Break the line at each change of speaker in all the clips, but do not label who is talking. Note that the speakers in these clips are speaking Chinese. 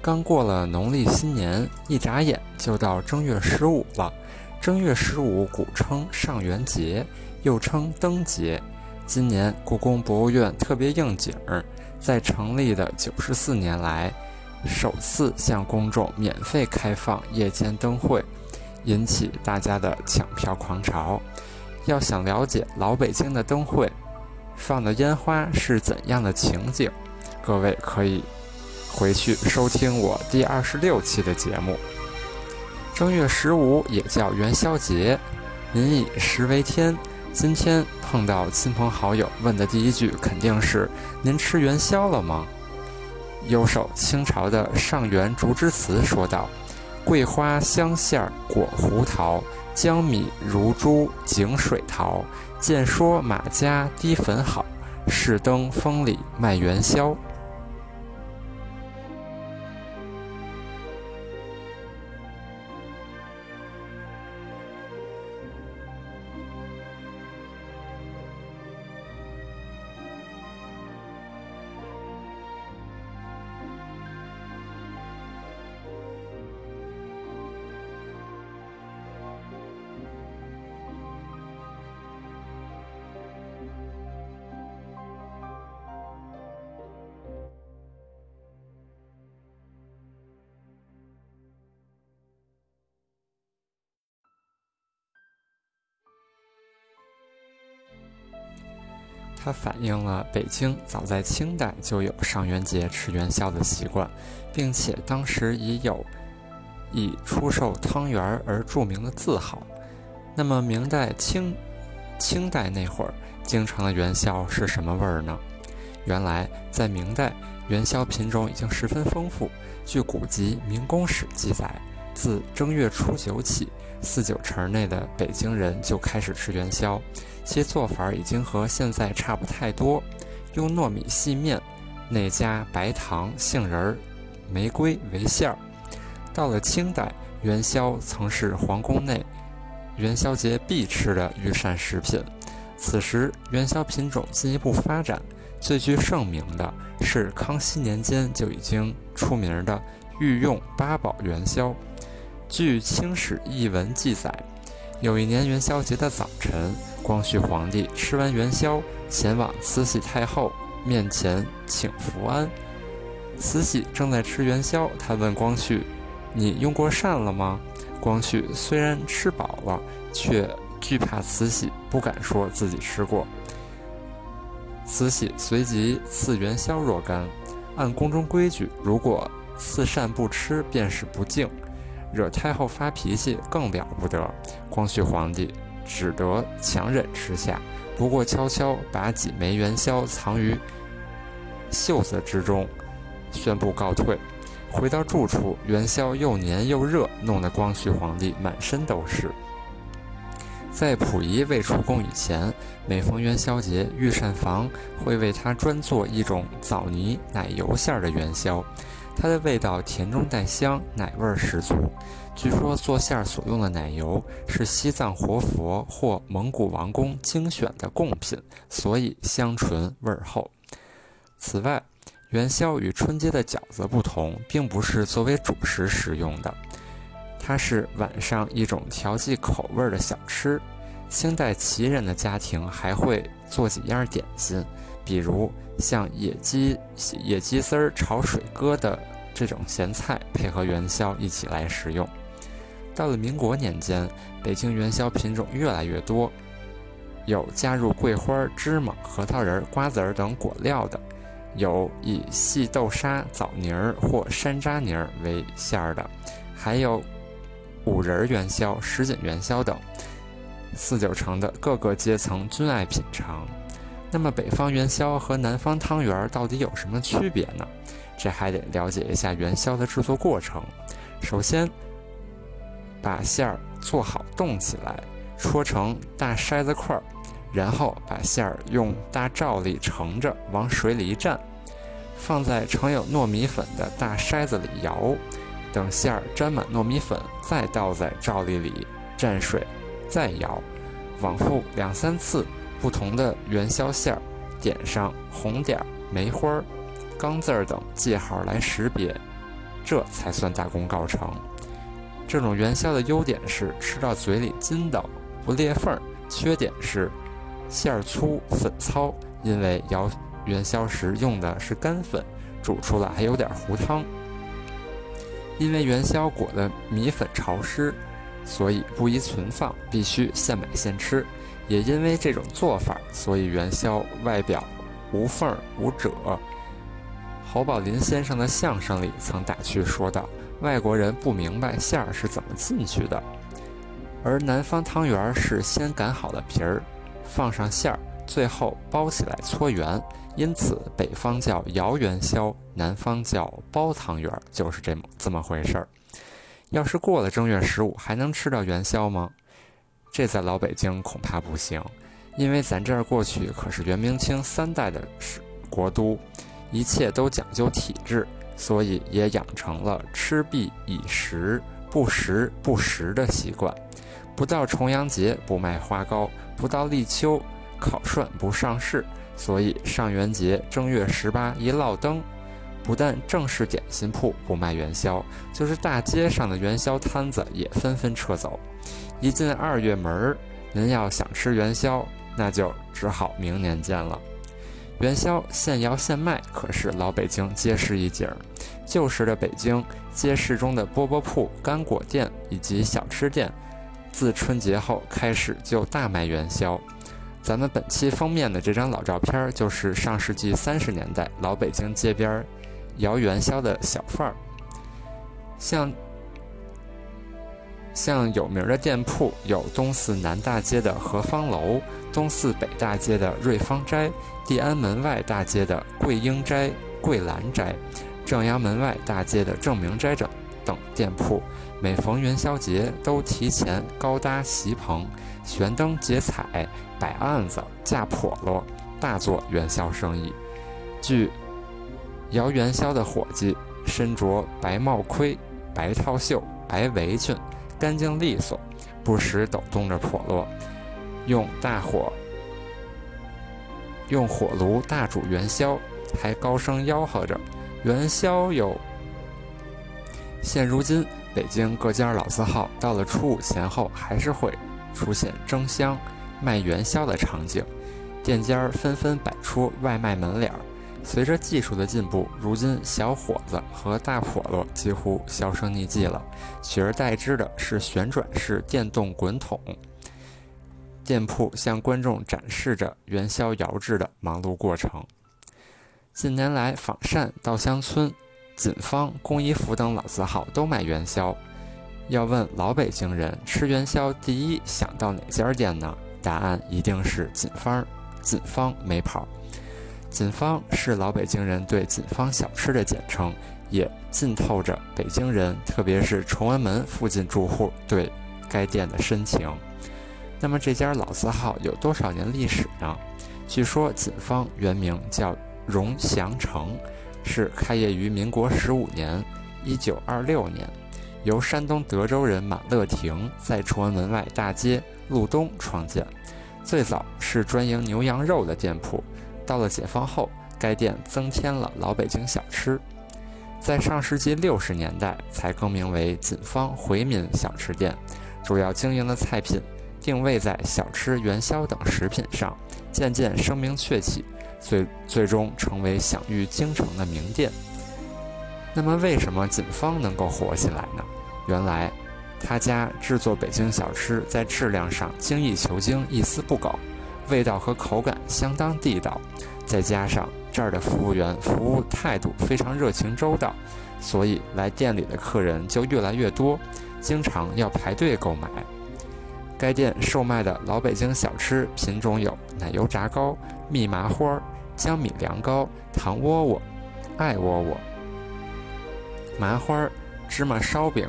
刚过了农历新年，一眨眼就到正月十五了。正月十五古称上元节，又称灯节。今年故宫博物院特别应景儿，在成立的九十四年来，首次向公众免费开放夜间灯会，引起大家的抢票狂潮。要想了解老北京的灯会放的烟花是怎样的情景，各位可以。回去收听我第二十六期的节目。正月十五也叫元宵节，民以食为天。今天碰到亲朋好友，问的第一句肯定是：“您吃元宵了吗？”右手清朝的上元竹枝词说道：“桂花香馅儿裹胡桃，江米如珠井水淘。见说马家低粉好，市灯风里卖元宵。”它反映了北京早在清代就有上元节吃元宵的习惯，并且当时已有以出售汤圆而著名的字号。那么明代清清代那会儿，京城的元宵是什么味儿呢？原来在明代，元宵品种已经十分丰富。据古籍《明宫史》记载，自正月初九起，四九城内的北京人就开始吃元宵。其做法已经和现在差不太多，用糯米细面，内加白糖、杏仁儿、玫瑰为馅儿。到了清代，元宵曾是皇宫内元宵节必吃的御膳食品。此时，元宵品种进一步发展，最具盛名的是康熙年间就已经出名的御用八宝元宵。据《清史译文》记载。有一年元宵节的早晨，光绪皇帝吃完元宵，前往慈禧太后面前请福安。慈禧正在吃元宵，他问光绪：“你用过膳了吗？”光绪虽然吃饱了，却惧怕慈禧，不敢说自己吃过。慈禧随即赐元宵若干。按宫中规矩，如果赐膳不吃，便是不敬。惹太后发脾气更了不得，光绪皇帝只得强忍吃下，不过悄悄把几枚元宵藏于袖子之中，宣布告退。回到住处，元宵又黏又热，弄得光绪皇帝满身都是。在溥仪未出宫以前，每逢元宵节，御膳房会为他专做一种枣泥奶油馅儿的元宵。它的味道甜中带香，奶味十足。据说做馅所用的奶油是西藏活佛或蒙古王公精选的贡品，所以香醇味厚。此外，元宵与春节的饺子不同，并不是作为主食食用的，它是晚上一种调剂口味的小吃。清代旗人的家庭还会做几样点心。比如像野鸡、野鸡丝儿炒水疙瘩这种咸菜，配合元宵一起来食用。到了民国年间，北京元宵品种越来越多，有加入桂花、芝麻、核桃仁、瓜子儿等果料的，有以细豆沙、枣泥儿或山楂泥儿为馅儿的，还有五仁元宵、什锦元宵等，四九城的各个阶层均爱品尝。那么北方元宵和南方汤圆到底有什么区别呢？这还得了解一下元宵的制作过程。首先，把馅儿做好冻起来，戳成大筛子块儿，然后把馅儿用大罩里盛着，往水里一蘸，放在盛有糯米粉的大筛子里摇，等馅儿沾满糯米粉，再倒在罩里里蘸水，再摇，往复两三次。不同的元宵馅儿，点上红点儿、梅花儿、钢字儿等记号来识别，这才算大功告成。这种元宵的优点是吃到嘴里筋道不裂缝儿，缺点是馅儿粗粉糙，因为摇元宵时用的是干粉，煮出来还有点糊汤。因为元宵裹的米粉潮湿，所以不宜存放，必须现买现吃。也因为这种做法，所以元宵外表无缝无褶。侯宝林先生的相声里曾打趣说道：“外国人不明白馅儿是怎么进去的，而南方汤圆是先擀好了皮儿，放上馅儿，最后包起来搓圆，因此北方叫摇元宵，南方叫包汤圆，就是这么这么回事儿。要是过了正月十五，还能吃到元宵吗？”这在老北京恐怕不行，因为咱这儿过去可是元明清三代的国都，一切都讲究体制，所以也养成了吃毕以食，不食不食的习惯。不到重阳节不卖花糕，不到立秋烤涮不上市，所以上元节正月十八一落灯，不但正式点心铺不卖元宵，就是大街上的元宵摊子也纷纷撤走。一进二月门儿，您要想吃元宵，那就只好明年见了。元宵现摇现卖，可是老北京街市一景儿。旧时的北京街市中的饽饽铺、干果店以及小吃店，自春节后开始就大卖元宵。咱们本期封面的这张老照片，就是上世纪三十年代老北京街边摇元宵的小贩儿，像。像有名的店铺有东四南大街的和芳楼、东四北大街的瑞芳斋、地安门外大街的桂英斋、桂兰斋、正阳门外大街的正明斋等等店铺，每逢元宵节都提前高搭席棚、悬灯结彩、摆案子、架笸箩，大做元宵生意。据摇元宵的伙计身着白帽盔、白套袖、白围裙。干净利索，不时抖动着笸箩，用大火用火炉大煮元宵，还高声吆喝着“元宵有”。现如今，北京各家老字号到了初五前后，还是会出现争香、卖元宵的场景，店家纷纷摆出外卖门脸儿。随着技术的进步，如今小伙子和大笸箩几乎销声匿迹了，取而代之的是旋转式电动滚筒。店铺向观众展示着元宵摇制的忙碌过程。近年来，仿膳、稻香村、锦芳、工衣服等老字号都卖元宵。要问老北京人吃元宵第一想到哪家店呢？答案一定是锦芳，锦芳没跑。锦芳是老北京人对锦芳小吃的简称，也浸透着北京人，特别是崇文门附近住户对该店的深情。那么这家老字号有多少年历史呢？据说锦芳原名叫荣祥城，是开业于民国十五年（一九二六年），由山东德州人马乐亭在崇文门外大街路东创建，最早是专营牛羊肉的店铺。到了解放后，该店增添了老北京小吃，在上世纪六十年代才更名为锦芳回民小吃店，主要经营的菜品定位在小吃、元宵等食品上，渐渐声名鹊起，最最终成为享誉京城的名店。那么，为什么锦芳能够火起来呢？原来，他家制作北京小吃在质量上精益求精，一丝不苟。味道和口感相当地道，再加上这儿的服务员服务态度非常热情周到，所以来店里的客人就越来越多，经常要排队购买。该店售卖的老北京小吃品种有奶油炸糕、蜜麻花、江米凉糕、糖窝窝、艾窝窝、麻花、芝麻烧饼、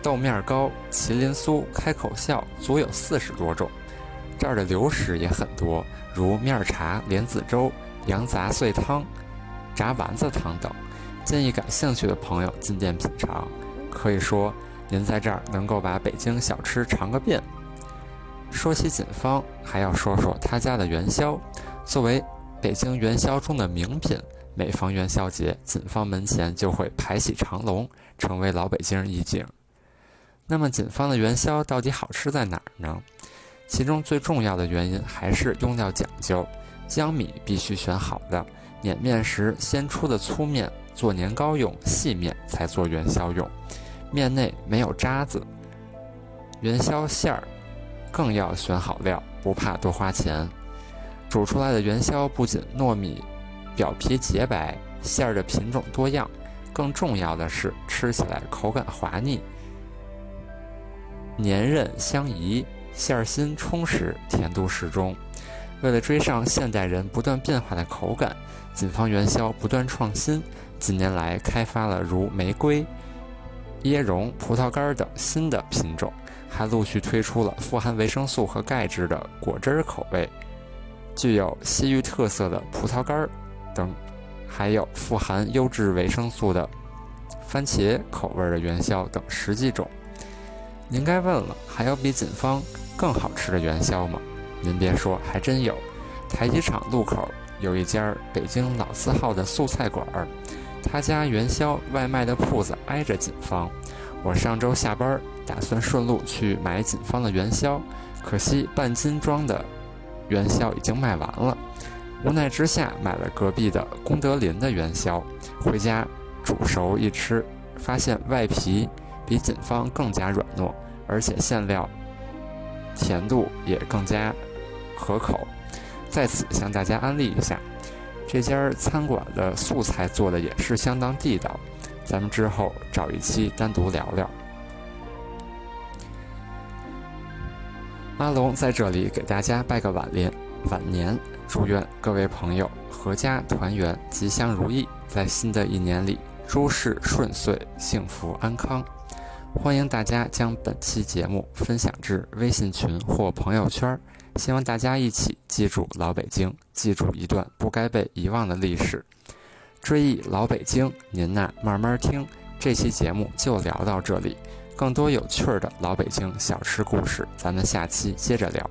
豆面糕、麒麟酥、开口笑，足有四十多种。这儿的流食也很多，如面茶、莲子粥、羊杂碎汤、炸丸子汤等。建议感兴趣的朋友进店品尝。可以说，您在这儿能够把北京小吃尝个遍。说起锦芳，还要说说他家的元宵。作为北京元宵中的名品，每逢元宵节，锦芳门前就会排起长龙，成为老北京一景。那么，锦芳的元宵到底好吃在哪儿呢？其中最重要的原因还是用料讲究，江米必须选好的，碾面时先出的粗面做年糕用，细面才做元宵用，面内没有渣子。元宵馅儿更要选好料，不怕多花钱。煮出来的元宵不仅糯米表皮洁白，馅儿的品种多样，更重要的是吃起来口感滑腻、粘韧相宜。馅儿心充实，甜度适中。为了追上现代人不断变化的口感，锦芳元宵不断创新。近年来开发了如玫瑰、椰蓉、葡萄干等新的品种，还陆续推出了富含维生素和钙质的果汁口味，具有西域特色的葡萄干等，还有富含优质维生素的番茄口味的元宵等十几种。您该问了，还有比锦芳？更好吃的元宵吗？您别说，还真有。台机场路口有一家北京老字号的素菜馆儿，他家元宵外卖的铺子挨着锦芳。我上周下班打算顺路去买锦芳的元宵，可惜半斤装的元宵已经卖完了。无奈之下买了隔壁的功德林的元宵，回家煮熟一吃，发现外皮比锦芳更加软糯，而且馅料。甜度也更加合口，在此向大家安利一下，这家餐馆的素菜做的也是相当地道，咱们之后找一期单独聊聊。阿龙在这里给大家拜个晚年，晚年，祝愿各位朋友阖家团圆，吉祥如意，在新的一年里诸事顺遂，幸福安康。欢迎大家将本期节目分享至微信群或朋友圈，希望大家一起记住老北京，记住一段不该被遗忘的历史，追忆老北京。您呐，慢慢听。这期节目就聊到这里，更多有趣的老北京小吃故事，咱们下期接着聊。